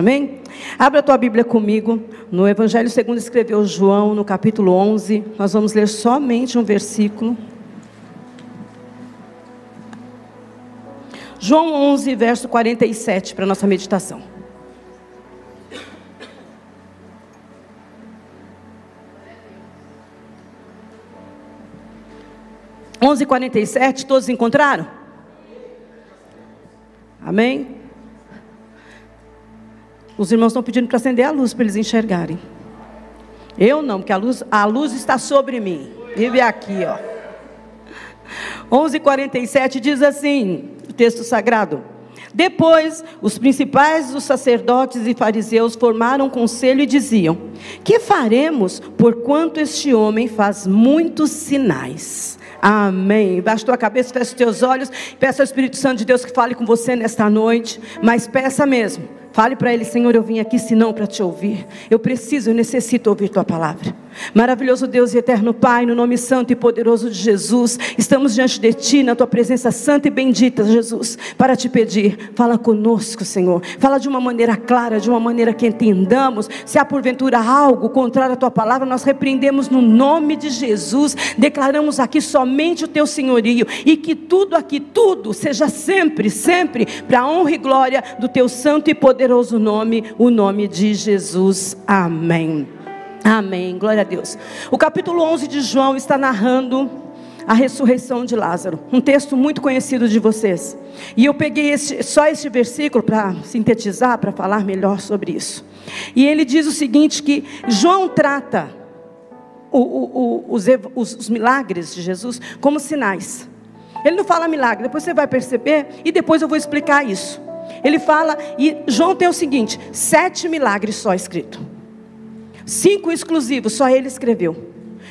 Amém? Abra a tua Bíblia comigo no Evangelho segundo escreveu João, no capítulo 11. Nós vamos ler somente um versículo. João 11, verso 47, para nossa meditação. Onze quarenta e todos encontraram? Amém? Os irmãos estão pedindo para acender a luz para eles enxergarem. Eu não, porque a luz, a luz está sobre mim. Vive aqui, ó. 11:47 diz assim, o texto sagrado: Depois, os principais dos sacerdotes e fariseus formaram um conselho e diziam: Que faremos porquanto este homem faz muitos sinais? Amém. Baixa tua cabeça, fecha os teus olhos, peça ao Espírito Santo de Deus que fale com você nesta noite, mas peça mesmo Fale para ele, Senhor, eu vim aqui senão para te ouvir. Eu preciso, eu necessito ouvir tua palavra. Maravilhoso Deus e eterno Pai, no nome santo e poderoso de Jesus, estamos diante de ti, na tua presença santa e bendita, Jesus, para te pedir, fala conosco, Senhor. Fala de uma maneira clara, de uma maneira que entendamos. Se há porventura algo contrário à tua palavra, nós repreendemos no nome de Jesus. Declaramos aqui somente o teu senhorio e que tudo aqui, tudo seja sempre, sempre para a honra e glória do teu santo e poderoso nome, o nome de Jesus. Amém. Amém. Glória a Deus. O capítulo 11 de João está narrando a ressurreição de Lázaro, um texto muito conhecido de vocês. E eu peguei só esse versículo para sintetizar, para falar melhor sobre isso. E ele diz o seguinte: que João trata o, o, o, os, os, os milagres de Jesus como sinais. Ele não fala milagre, depois você vai perceber, e depois eu vou explicar isso. Ele fala, e João tem o seguinte: sete milagres só escrito, cinco exclusivos, só ele escreveu,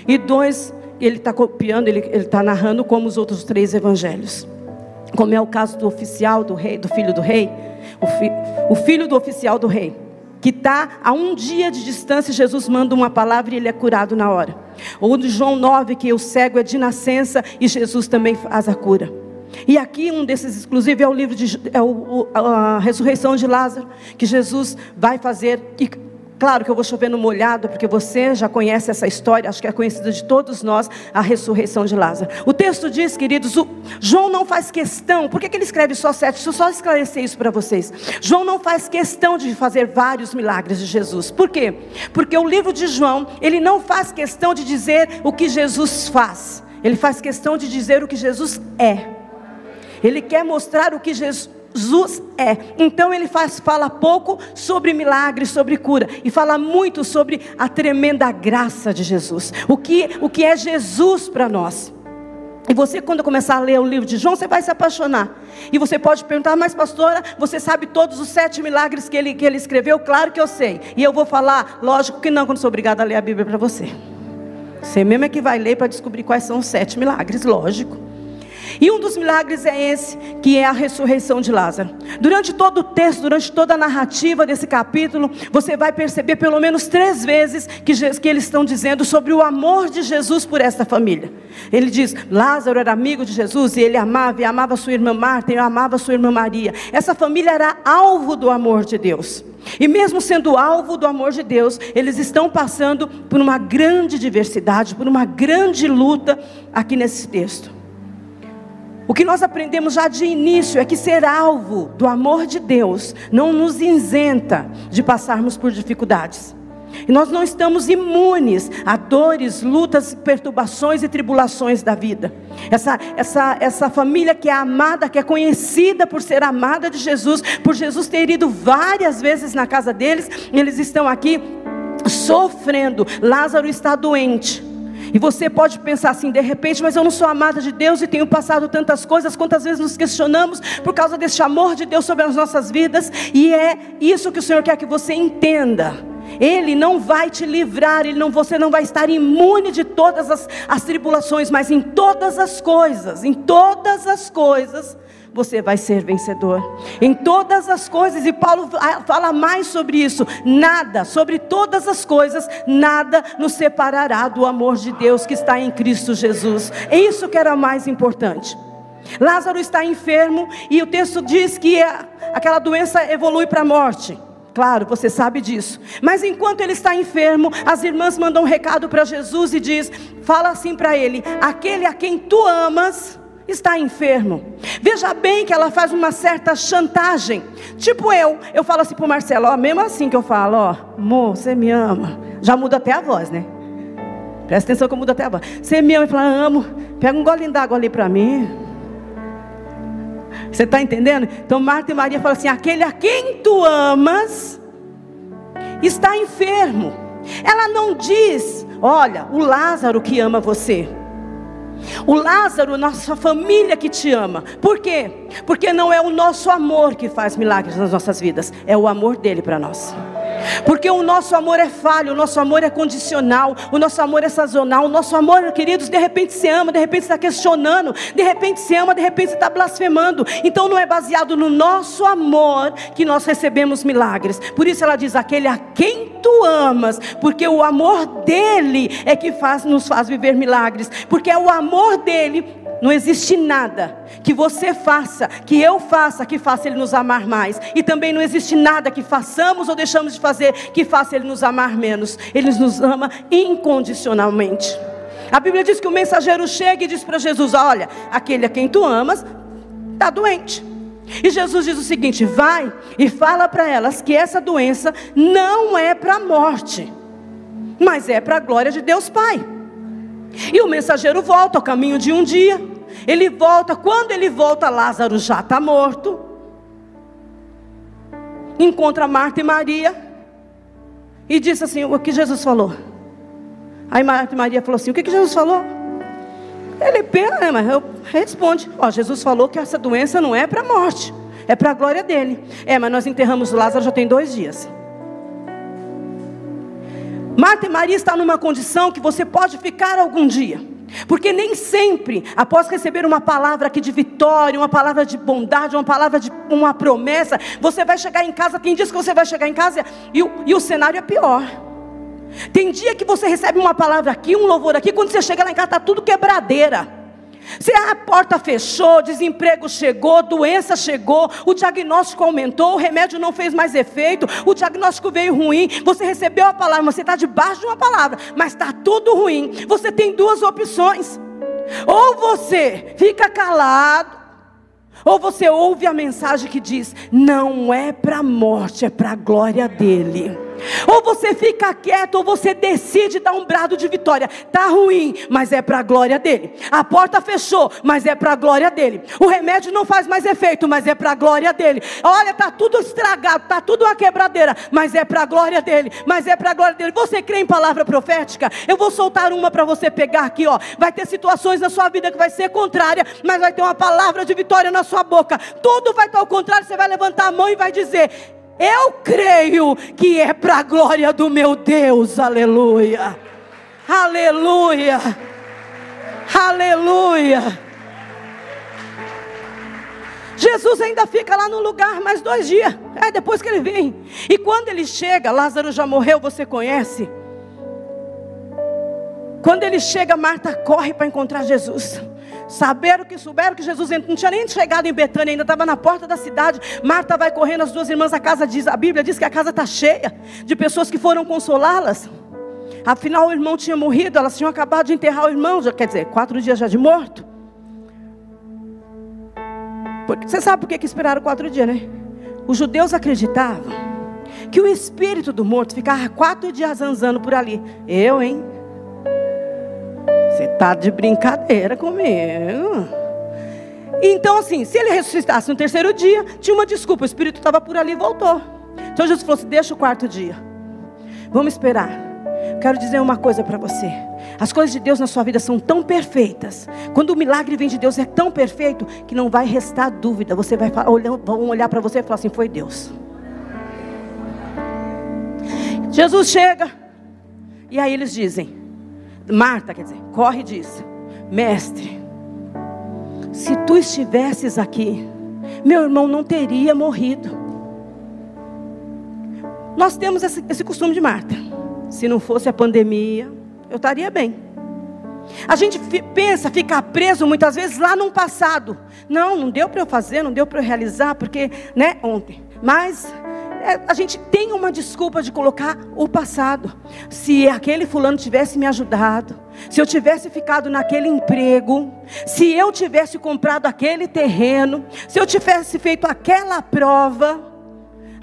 e dois ele está copiando, ele está narrando como os outros três evangelhos, como é o caso do oficial do rei, do filho do rei, o, fi, o filho do oficial do rei, que está a um dia de distância, Jesus manda uma palavra e ele é curado na hora. Ou de João 9, que o cego é de nascença e Jesus também faz a cura. E aqui um desses exclusivos é o livro de é o, a ressurreição de Lázaro, que Jesus vai fazer. E claro que eu vou chover no molhado, porque você já conhece essa história, acho que é conhecida de todos nós, a ressurreição de Lázaro. O texto diz, queridos, João não faz questão, por que, que ele escreve só sete? Deixa eu só esclarecer isso para vocês. João não faz questão de fazer vários milagres de Jesus. Por quê? Porque o livro de João, ele não faz questão de dizer o que Jesus faz. Ele faz questão de dizer o que Jesus é. Ele quer mostrar o que Jesus é. Então ele faz, fala pouco sobre milagres, sobre cura, e fala muito sobre a tremenda graça de Jesus. O que, o que é Jesus para nós. E você, quando começar a ler o livro de João, você vai se apaixonar. E você pode perguntar, mas pastora, você sabe todos os sete milagres que ele, que ele escreveu? Claro que eu sei. E eu vou falar, lógico que não, quando sou obrigada a ler a Bíblia para você. Você mesmo é que vai ler para descobrir quais são os sete milagres, lógico. E um dos milagres é esse, que é a ressurreição de Lázaro. Durante todo o texto, durante toda a narrativa desse capítulo, você vai perceber pelo menos três vezes que, que eles estão dizendo sobre o amor de Jesus por esta família. Ele diz: Lázaro era amigo de Jesus e ele amava, e amava sua irmã Marta, e amava sua irmã Maria. Essa família era alvo do amor de Deus. E mesmo sendo alvo do amor de Deus, eles estão passando por uma grande diversidade, por uma grande luta aqui nesse texto. O que nós aprendemos já de início é que ser alvo do amor de Deus não nos isenta de passarmos por dificuldades. E nós não estamos imunes a dores, lutas, perturbações e tribulações da vida. Essa, essa, essa família que é amada, que é conhecida por ser amada de Jesus, por Jesus ter ido várias vezes na casa deles, eles estão aqui sofrendo. Lázaro está doente. E você pode pensar assim, de repente, mas eu não sou amada de Deus e tenho passado tantas coisas, quantas vezes nos questionamos por causa desse amor de Deus sobre as nossas vidas, e é isso que o Senhor quer que você entenda. Ele não vai te livrar, ele não, você não vai estar imune de todas as, as tribulações, mas em todas as coisas, em todas as coisas, você vai ser vencedor. Em todas as coisas, e Paulo fala mais sobre isso: nada, sobre todas as coisas, nada nos separará do amor de Deus que está em Cristo Jesus. É isso que era mais importante. Lázaro está enfermo e o texto diz que aquela doença evolui para a morte. Claro, você sabe disso. Mas enquanto ele está enfermo, as irmãs mandam um recado para Jesus e diz: "Fala assim para ele: aquele a quem tu amas está enfermo". Veja bem que ela faz uma certa chantagem. Tipo eu, eu falo assim para o Marcelo, ó, mesmo assim que eu falo, ó, amor, você me ama. Já muda até a voz, né? Presta atenção que eu mudo até a voz. Você me ama e fala, amo. Pega um golinho d'água ali para mim. Você está entendendo? Então Marta e Maria falam assim: aquele a quem tu amas está enfermo. Ela não diz, olha, o Lázaro que ama você. O Lázaro, nossa família que te ama. Por quê? Porque não é o nosso amor que faz milagres nas nossas vidas, é o amor dele para nós. Porque o nosso amor é falho, o nosso amor é condicional, o nosso amor é sazonal, o nosso amor, queridos, de repente se ama, de repente está questionando, de repente se ama, de repente está blasfemando. Então não é baseado no nosso amor que nós recebemos milagres. Por isso ela diz: aquele a quem tu amas, porque o amor dele é que faz, nos faz viver milagres, porque é o amor dele não existe nada que você faça, que eu faça, que faça Ele nos amar mais. E também não existe nada que façamos ou deixamos de fazer que faça Ele nos amar menos. Ele nos ama incondicionalmente. A Bíblia diz que o mensageiro chega e diz para Jesus: Olha, aquele a quem tu amas está doente. E Jesus diz o seguinte: Vai e fala para elas que essa doença não é para a morte, mas é para a glória de Deus Pai. E o mensageiro volta ao caminho de um dia. Ele volta, quando ele volta, Lázaro já está morto. Encontra Marta e Maria. E disse assim: O que Jesus falou? Aí Marta e Maria falou assim: O que, que Jesus falou? Ele pensa, né, mas eu responde: Ó, Jesus falou que essa doença não é para a morte, é para a glória dele. É, mas nós enterramos Lázaro já tem dois dias. Marta e Maria estão numa condição que você pode ficar algum dia. Porque nem sempre, após receber uma palavra aqui de vitória, uma palavra de bondade, uma palavra de uma promessa, você vai chegar em casa. Tem dias que você vai chegar em casa e e o cenário é pior. Tem dia que você recebe uma palavra aqui, um louvor aqui, quando você chega lá em casa está tudo quebradeira. Se a porta fechou, desemprego chegou, doença chegou, o diagnóstico aumentou, o remédio não fez mais efeito, o diagnóstico veio ruim, você recebeu a palavra, você está debaixo de uma palavra, mas está tudo ruim. Você tem duas opções: ou você fica calado, ou você ouve a mensagem que diz: não é para a morte, é para a glória dele. Ou você fica quieto, ou você decide dar um brado de vitória. Tá ruim, mas é para a glória dele. A porta fechou, mas é para a glória dele. O remédio não faz mais efeito, mas é para a glória dele. Olha, tá tudo estragado, tá tudo uma quebradeira, mas é para a glória dele. Mas é para a glória dele. Você crê em palavra profética? Eu vou soltar uma para você pegar aqui, ó. Vai ter situações na sua vida que vai ser contrária, mas vai ter uma palavra de vitória na sua boca. Tudo vai estar ao contrário, você vai levantar a mão e vai dizer: eu creio que é para a glória do meu Deus, aleluia, aleluia, aleluia. Jesus ainda fica lá no lugar mais dois dias, é depois que ele vem. E quando ele chega, Lázaro já morreu, você conhece. Quando ele chega, Marta corre para encontrar Jesus. Saberam que souberam que Jesus não tinha nem chegado em Betânia, ainda estava na porta da cidade. Marta vai correndo, as duas irmãs, a casa diz, a Bíblia diz que a casa está cheia de pessoas que foram consolá-las. Afinal, o irmão tinha morrido, elas tinham acabado de enterrar o irmão, já, quer dizer, quatro dias já de morto. Porque, você sabe por que, que esperaram quatro dias, né? Os judeus acreditavam que o espírito do morto ficava quatro dias zanzando por ali. Eu, hein? Está de brincadeira comigo. Então, assim, se ele ressuscitasse no terceiro dia, tinha uma desculpa, o Espírito estava por ali e voltou. Então Jesus falou assim: deixa o quarto dia. Vamos esperar. Quero dizer uma coisa para você. As coisas de Deus na sua vida são tão perfeitas. Quando o milagre vem de Deus é tão perfeito que não vai restar dúvida. Você vai olhar, vão olhar para você e falar assim: foi Deus. Jesus chega. E aí eles dizem: Marta, quer dizer, corre e diz: Mestre, se tu estivesses aqui, meu irmão não teria morrido. Nós temos esse, esse costume de Marta. Se não fosse a pandemia, eu estaria bem. A gente pensa ficar preso muitas vezes lá no passado. Não, não deu para eu fazer, não deu para eu realizar, porque, né, ontem. Mas é, a gente tem uma desculpa de colocar o passado. Se aquele fulano tivesse me ajudado, se eu tivesse ficado naquele emprego, se eu tivesse comprado aquele terreno, se eu tivesse feito aquela prova,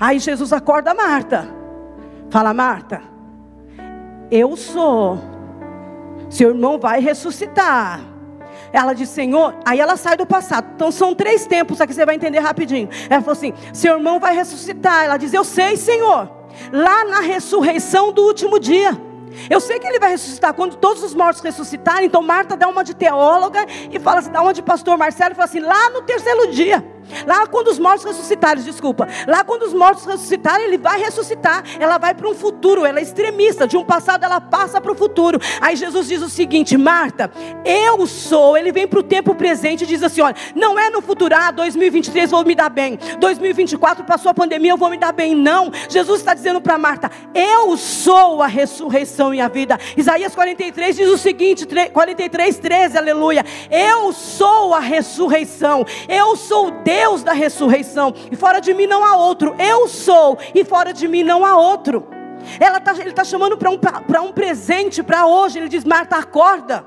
aí Jesus acorda Marta. Fala, Marta, eu sou. Seu irmão vai ressuscitar. Ela diz, Senhor, aí ela sai do passado. Então são três tempos aqui, você vai entender rapidinho. Ela falou assim: Seu irmão vai ressuscitar. Ela diz, Eu sei, Senhor. Lá na ressurreição do último dia. Eu sei que ele vai ressuscitar quando todos os mortos ressuscitarem. Então Marta dá uma de teóloga e fala assim, dá uma de pastor Marcelo e fala assim, lá no terceiro dia. Lá quando os mortos ressuscitarem, desculpa. Lá quando os mortos ressuscitarem, ele vai ressuscitar. Ela vai para um futuro, ela é extremista. De um passado ela passa para o futuro. Aí Jesus diz o seguinte: Marta, eu sou. Ele vem para o tempo presente e diz assim: olha, não é no futuro, ah, 2023 vou me dar bem. 2024 passou a pandemia, eu vou me dar bem. Não. Jesus está dizendo para Marta: eu sou a ressurreição e a vida. Isaías 43 diz o seguinte: 43, 13, aleluia. Eu sou a ressurreição. Eu sou Deus Deus da ressurreição, e fora de mim não há outro. Eu sou, e fora de mim não há outro. Tá, ele está chamando para um, um presente, para hoje. Ele diz: Marta, acorda.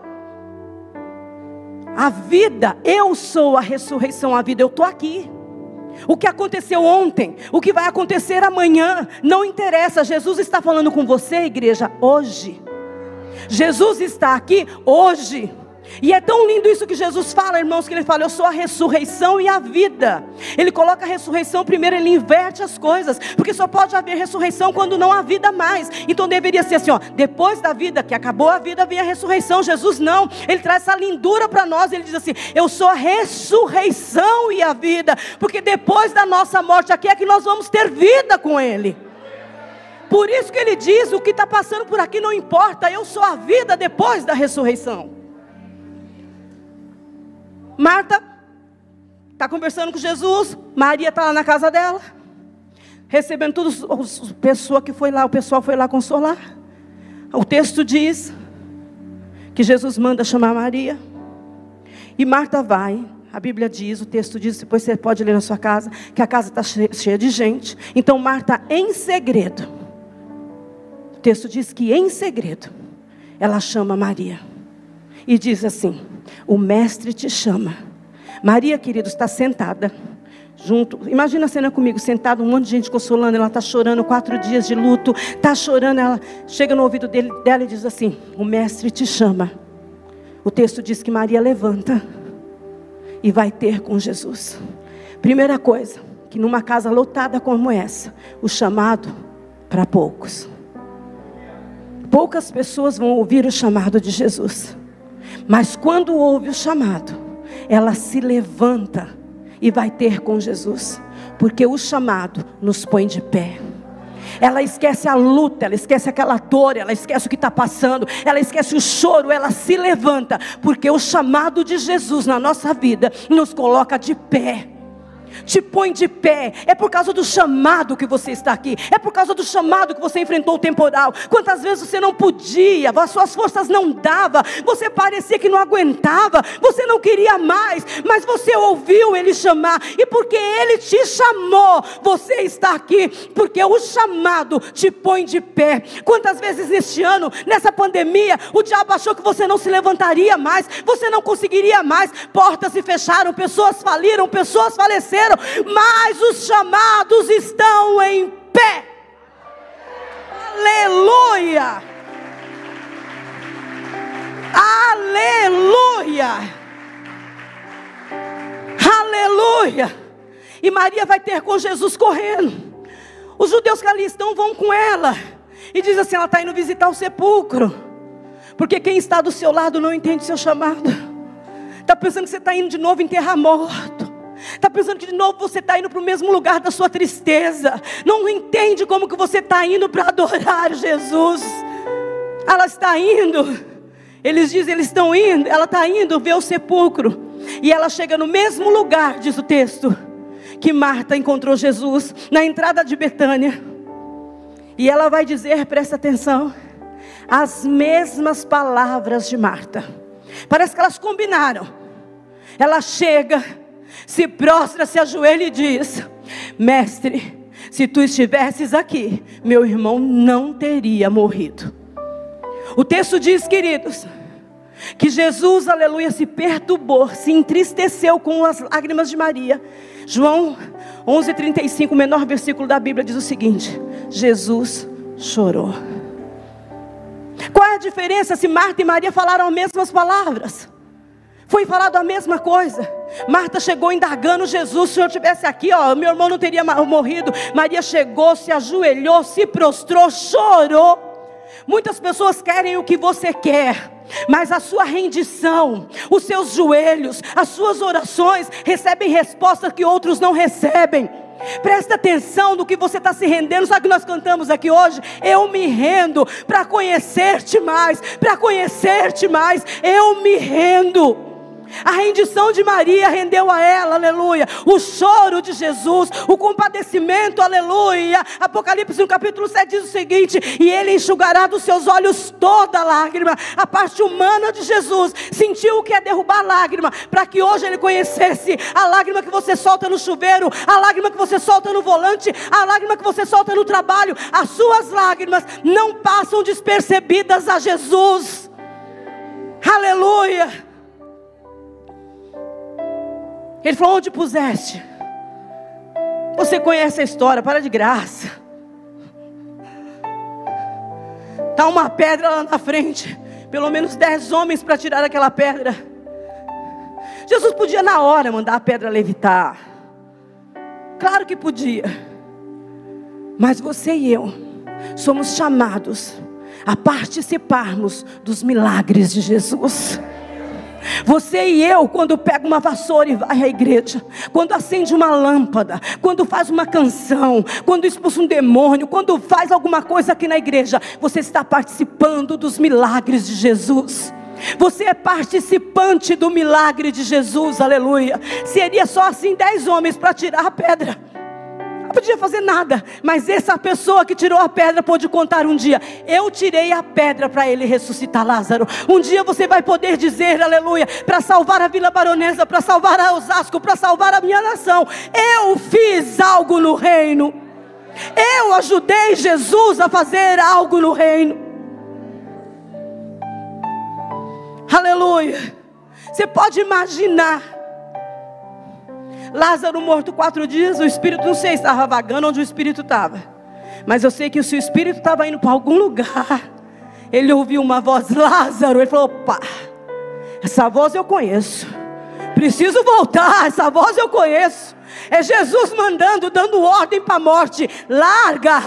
A vida, eu sou a ressurreição, a vida, eu estou aqui. O que aconteceu ontem, o que vai acontecer amanhã, não interessa. Jesus está falando com você, igreja, hoje. Jesus está aqui hoje. E é tão lindo isso que Jesus fala, irmãos, que ele fala: Eu sou a ressurreição e a vida. Ele coloca a ressurreição primeiro, ele inverte as coisas, porque só pode haver ressurreição quando não há vida mais. Então deveria ser assim: ó, depois da vida, que acabou a vida, vem a ressurreição. Jesus não, ele traz essa lindura para nós. Ele diz assim: Eu sou a ressurreição e a vida, porque depois da nossa morte aqui é que nós vamos ter vida com Ele. Por isso que ele diz: O que está passando por aqui não importa, eu sou a vida depois da ressurreição. Marta está conversando com Jesus, Maria está lá na casa dela, recebendo tudo, o pessoa que foi lá, o pessoal foi lá consolar. O texto diz que Jesus manda chamar Maria. E Marta vai, a Bíblia diz, o texto diz, depois você pode ler na sua casa, que a casa está cheia de gente. Então Marta, em segredo, o texto diz que em segredo, ela chama Maria e diz assim: O mestre te chama. Maria, querido, está sentada junto. Imagina a cena comigo, sentada, um monte de gente consolando. Ela está chorando, quatro dias de luto, está chorando. Ela chega no ouvido dele, dela e diz assim: O mestre te chama. O texto diz que Maria levanta e vai ter com Jesus. Primeira coisa, que numa casa lotada como essa, o chamado para poucos. Poucas pessoas vão ouvir o chamado de Jesus. Mas quando ouve o chamado, ela se levanta e vai ter com Jesus, porque o chamado nos põe de pé. Ela esquece a luta, ela esquece aquela dor, ela esquece o que está passando, ela esquece o choro, ela se levanta, porque o chamado de Jesus na nossa vida nos coloca de pé te põe de pé. É por causa do chamado que você está aqui. É por causa do chamado que você enfrentou o temporal. Quantas vezes você não podia, as suas forças não davam, você parecia que não aguentava, você não queria mais, mas você ouviu ele chamar. E porque ele te chamou, você está aqui, porque o chamado te põe de pé. Quantas vezes neste ano, nessa pandemia, o diabo achou que você não se levantaria mais, você não conseguiria mais, portas se fecharam, pessoas faliram, pessoas faleceram mas os chamados estão em pé. Aleluia! Aleluia! Aleluia! E Maria vai ter com Jesus correndo. Os judeus que ali estão vão com ela. E diz assim: ela está indo visitar o sepulcro. Porque quem está do seu lado não entende seu chamado. Está pensando que você está indo de novo enterrar morto. Está pensando que de novo você está indo para o mesmo lugar da sua tristeza. Não entende como que você está indo para adorar Jesus. Ela está indo. Eles dizem, eles estão indo. Ela está indo ver o sepulcro. E ela chega no mesmo lugar, diz o texto, que Marta encontrou Jesus, na entrada de Betânia. E ela vai dizer, presta atenção, as mesmas palavras de Marta. Parece que elas combinaram. Ela chega se prostra, se ajoelha e diz: Mestre, Se tu estivesses aqui, meu irmão não teria morrido. O texto diz, queridos, que Jesus, aleluia, se perturbou, se entristeceu com as lágrimas de Maria. João 11:35, o menor versículo da Bíblia diz o seguinte: Jesus chorou. Qual é a diferença se Marta e Maria falaram as mesmas palavras? Foi falado a mesma coisa. Marta chegou indagando Jesus. Se Senhor tivesse aqui, ó, meu irmão não teria morrido. Maria chegou, se ajoelhou, se prostrou, chorou. Muitas pessoas querem o que você quer. Mas a sua rendição, os seus joelhos, as suas orações recebem respostas que outros não recebem. Presta atenção no que você está se rendendo. Sabe o que nós cantamos aqui hoje? Eu me rendo para conhecer-te mais, para conhecer-te mais. Eu me rendo. A rendição de Maria rendeu a ela, aleluia. O choro de Jesus, o compadecimento, aleluia. Apocalipse no capítulo 7 diz o seguinte: E ele enxugará dos seus olhos toda lágrima. A parte humana de Jesus sentiu o que é derrubar lágrima, para que hoje ele conhecesse a lágrima que você solta no chuveiro, a lágrima que você solta no volante, a lágrima que você solta no trabalho. As suas lágrimas não passam despercebidas a Jesus. Aleluia. Ele falou: Onde puseste? Você conhece a história, para de graça. Está uma pedra lá na frente. Pelo menos dez homens para tirar aquela pedra. Jesus podia na hora mandar a pedra levitar. Claro que podia. Mas você e eu somos chamados a participarmos dos milagres de Jesus. Você e eu, quando pega uma vassoura e vai à igreja, quando acende uma lâmpada, quando faz uma canção, quando expulsa um demônio, quando faz alguma coisa aqui na igreja, você está participando dos milagres de Jesus. Você é participante do milagre de Jesus, aleluia. Seria só assim dez homens para tirar a pedra não podia fazer nada, mas essa pessoa que tirou a pedra pôde contar um dia: Eu tirei a pedra para ele ressuscitar Lázaro. Um dia você vai poder dizer, aleluia, para salvar a Vila Baronesa, para salvar a Osasco, para salvar a minha nação. Eu fiz algo no reino. Eu ajudei Jesus a fazer algo no reino. Aleluia. Você pode imaginar Lázaro morto quatro dias, o espírito não sei, estava vagando onde o espírito estava. Mas eu sei que se o espírito estava indo para algum lugar, ele ouviu uma voz, Lázaro, ele falou: opa, essa voz eu conheço. Preciso voltar, essa voz eu conheço. É Jesus mandando, dando ordem para a morte. Larga.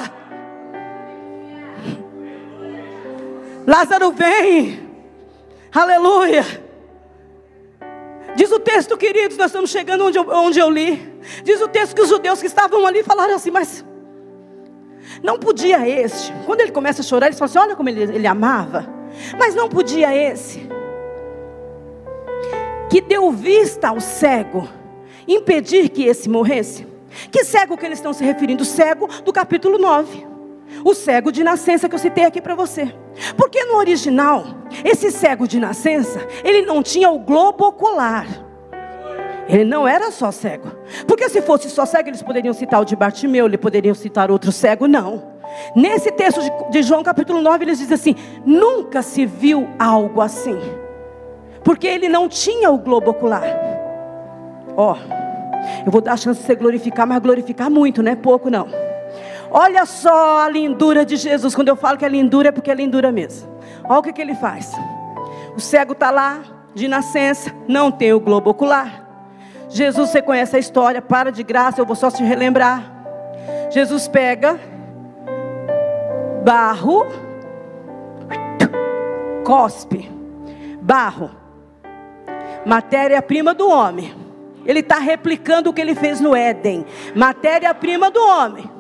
Lázaro vem. Aleluia. Diz o texto, queridos, nós estamos chegando onde eu, onde eu li. Diz o texto que os judeus que estavam ali falaram assim, mas não podia este. Quando ele começa a chorar, eles falam assim: olha como ele, ele amava. Mas não podia esse, que deu vista ao cego, impedir que esse morresse. Que cego que eles estão se referindo? Cego do capítulo 9 o cego de nascença que eu citei aqui para você. Porque no original, esse cego de nascença, ele não tinha o globo ocular. Ele não era só cego. Porque se fosse só cego, eles poderiam citar o de Bartimeu, eles poderiam citar outro cego, não. Nesse texto de João capítulo 9, eles dizem assim: nunca se viu algo assim. Porque ele não tinha o globo ocular. Ó, oh, eu vou dar a chance de você glorificar, mas glorificar muito, não é pouco não. Olha só a lindura de Jesus. Quando eu falo que é lindura, é porque é lindura mesmo. Olha o que, que ele faz. O cego está lá, de nascença, não tem o globo ocular. Jesus, você conhece a história, para de graça, eu vou só te relembrar. Jesus pega barro, cospe, barro, matéria-prima do homem. Ele está replicando o que ele fez no Éden, matéria-prima do homem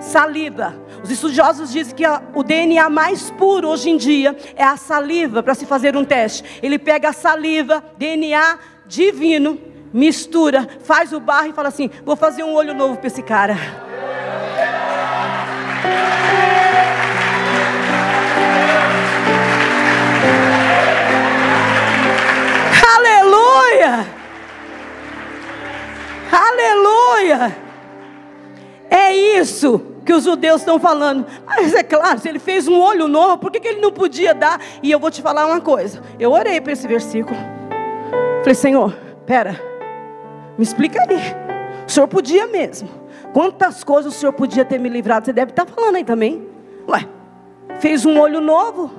saliva. Os estudiosos dizem que o DNA mais puro hoje em dia é a saliva para se fazer um teste. Ele pega a saliva, DNA divino, mistura, faz o barro e fala assim: vou fazer um olho novo para esse cara. Aleluia! Aleluia! os judeus estão falando, mas é claro, se ele fez um olho novo, por que, que ele não podia dar? E eu vou te falar uma coisa. Eu orei para esse versículo. Falei, Senhor, pera, me explica aí. O senhor podia mesmo. Quantas coisas o senhor podia ter me livrado? Você deve estar falando aí também. Ué, fez um olho novo,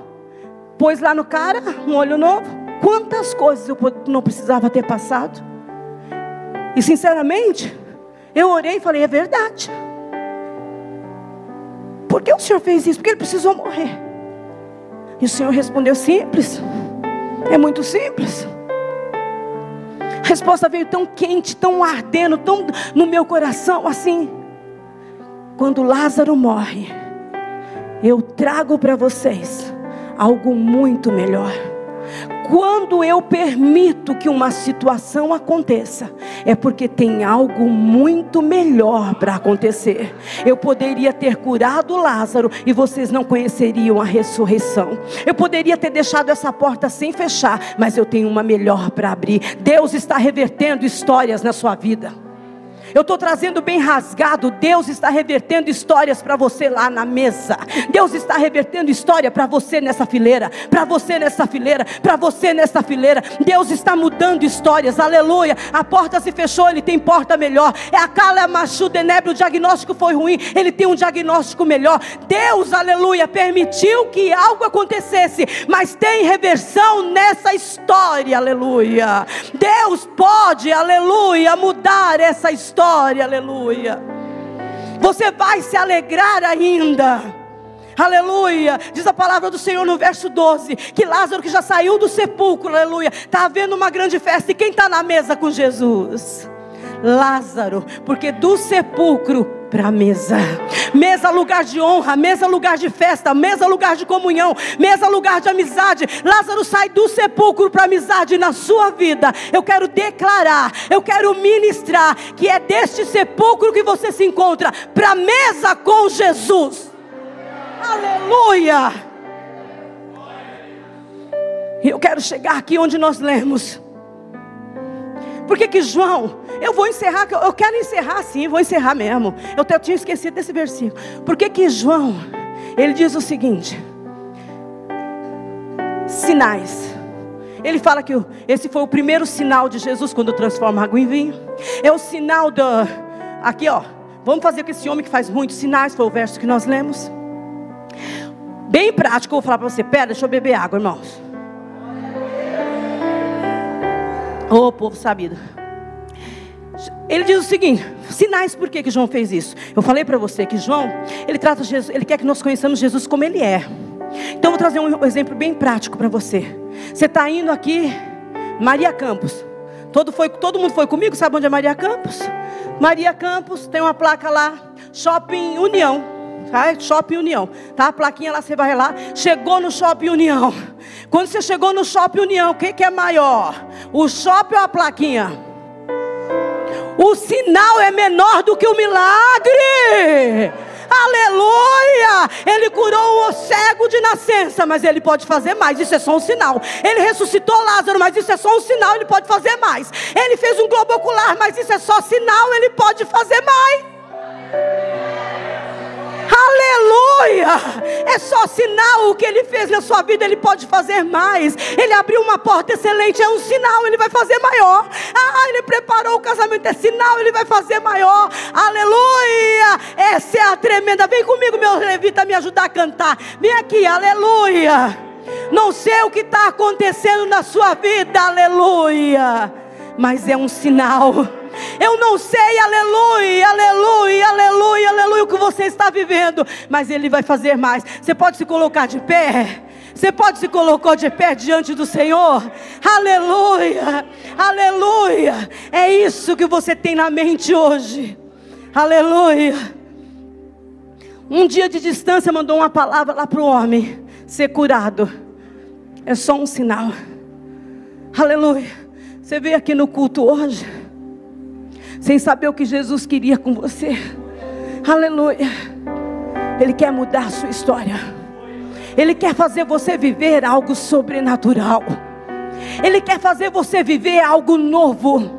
pôs lá no cara um olho novo. Quantas coisas eu não precisava ter passado? E sinceramente, eu orei e falei: é verdade. Por que o Senhor fez isso? Porque ele precisou morrer. E o Senhor respondeu: simples. É muito simples. A resposta veio tão quente, tão ardendo, tão no meu coração assim. Quando Lázaro morre, eu trago para vocês algo muito melhor. Quando eu permito que uma situação aconteça, é porque tem algo muito melhor para acontecer. Eu poderia ter curado Lázaro e vocês não conheceriam a ressurreição. Eu poderia ter deixado essa porta sem fechar, mas eu tenho uma melhor para abrir. Deus está revertendo histórias na sua vida. Eu estou trazendo bem rasgado. Deus está revertendo histórias para você lá na mesa. Deus está revertendo história para você nessa fileira. Para você nessa fileira. Para você nessa fileira. Deus está mudando histórias. Aleluia. A porta se fechou. Ele tem porta melhor. É a cala machu denebre. O diagnóstico foi ruim. Ele tem um diagnóstico melhor. Deus, aleluia, permitiu que algo acontecesse. Mas tem reversão nessa história. Aleluia. Deus pode, aleluia, mudar essa história história, aleluia. Você vai se alegrar ainda. Aleluia. Diz a palavra do Senhor no verso 12: que Lázaro, que já saiu do sepulcro, aleluia, está havendo uma grande festa. E quem está na mesa com Jesus? Lázaro, porque do sepulcro para a mesa. Mesa, lugar de honra, mesa, lugar de festa, mesa, lugar de comunhão, mesa, lugar de amizade. Lázaro sai do sepulcro para amizade na sua vida. Eu quero declarar, eu quero ministrar que é deste sepulcro que você se encontra para mesa com Jesus. Aleluia! Eu quero chegar aqui onde nós lemos. Por que João, eu vou encerrar, eu quero encerrar sim, vou encerrar mesmo. Eu, eu tinha esquecido desse versículo. Por que que João, ele diz o seguinte: sinais. Ele fala que esse foi o primeiro sinal de Jesus quando transforma água em vinho. É o sinal da. Aqui, ó. Vamos fazer com esse homem que faz muitos sinais. Foi o verso que nós lemos. Bem prático, eu vou falar para você. Pera, deixa eu beber água, irmãos. Oh, povo sabido. Ele diz o seguinte: sinais por que, que João fez isso? Eu falei para você que João, ele trata Jesus, ele quer que nós conheçamos Jesus como ele é. Então vou trazer um exemplo bem prático para você. Você está indo aqui, Maria Campos. Todo, foi, todo mundo foi comigo, sabe onde é Maria Campos? Maria Campos tem uma placa lá, Shopping União. Tá? Shopping União. Tá? A plaquinha lá, você vai lá. Chegou no Shopping União. Quando você chegou no Shopping União, o que, que é maior? O shopping ou a plaquinha? O sinal é menor do que o milagre. Aleluia! Ele curou o cego de nascença, mas ele pode fazer mais. Isso é só um sinal. Ele ressuscitou Lázaro, mas isso é só um sinal. Ele pode fazer mais. Ele fez um globo ocular, mas isso é só sinal. Ele pode fazer mais. Aleluia! É só sinal o que ele fez na sua vida, ele pode fazer mais. Ele abriu uma porta excelente, é um sinal, ele vai fazer maior. Ah, ele preparou o casamento, é sinal, ele vai fazer maior. Aleluia! Essa é a tremenda. Vem comigo, meu levita, me ajudar a cantar. Vem aqui, aleluia! Não sei o que está acontecendo na sua vida, aleluia! Mas é um sinal eu não sei, aleluia, aleluia, aleluia, aleluia, o que você está vivendo, mas Ele vai fazer mais. Você pode se colocar de pé. Você pode se colocar de pé diante do Senhor? Aleluia, aleluia. É isso que você tem na mente hoje. Aleluia. Um dia de distância mandou uma palavra lá para o homem ser curado. É só um sinal. Aleluia. Você veio aqui no culto hoje sem saber o que Jesus queria com você. Aleluia. Ele quer mudar a sua história. Ele quer fazer você viver algo sobrenatural. Ele quer fazer você viver algo novo.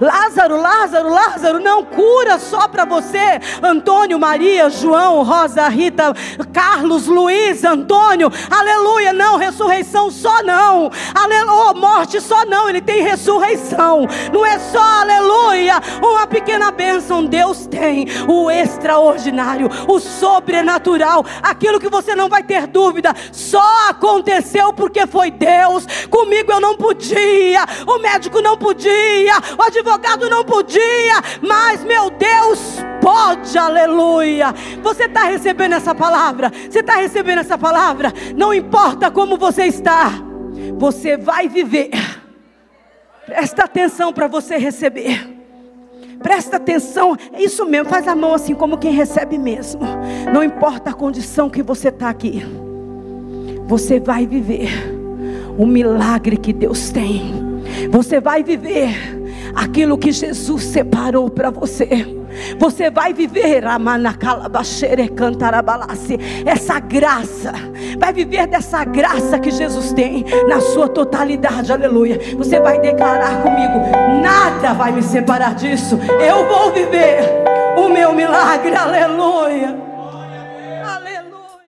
Lázaro, Lázaro, Lázaro, não cura só para você, Antônio, Maria, João, Rosa, Rita, Carlos, Luiz, Antônio, aleluia, não, ressurreição só não, aleluia, morte só não, ele tem ressurreição, não é só, aleluia, uma pequena bênção, Deus tem o extraordinário, o sobrenatural, aquilo que você não vai ter dúvida, só aconteceu porque foi Deus, comigo eu não podia, o médico não podia, o advogado não podia, mas meu Deus pode, aleluia. Você está recebendo essa palavra? Você está recebendo essa palavra? Não importa como você está, você vai viver. Presta atenção para você receber. Presta atenção, é isso mesmo, faz a mão assim como quem recebe mesmo. Não importa a condição que você está aqui, você vai viver o milagre que Deus tem. Você vai viver aquilo que Jesus separou para você. Você vai viver essa graça, vai viver dessa graça que Jesus tem na sua totalidade, aleluia. Você vai declarar comigo: nada vai me separar disso, eu vou viver o meu milagre, aleluia.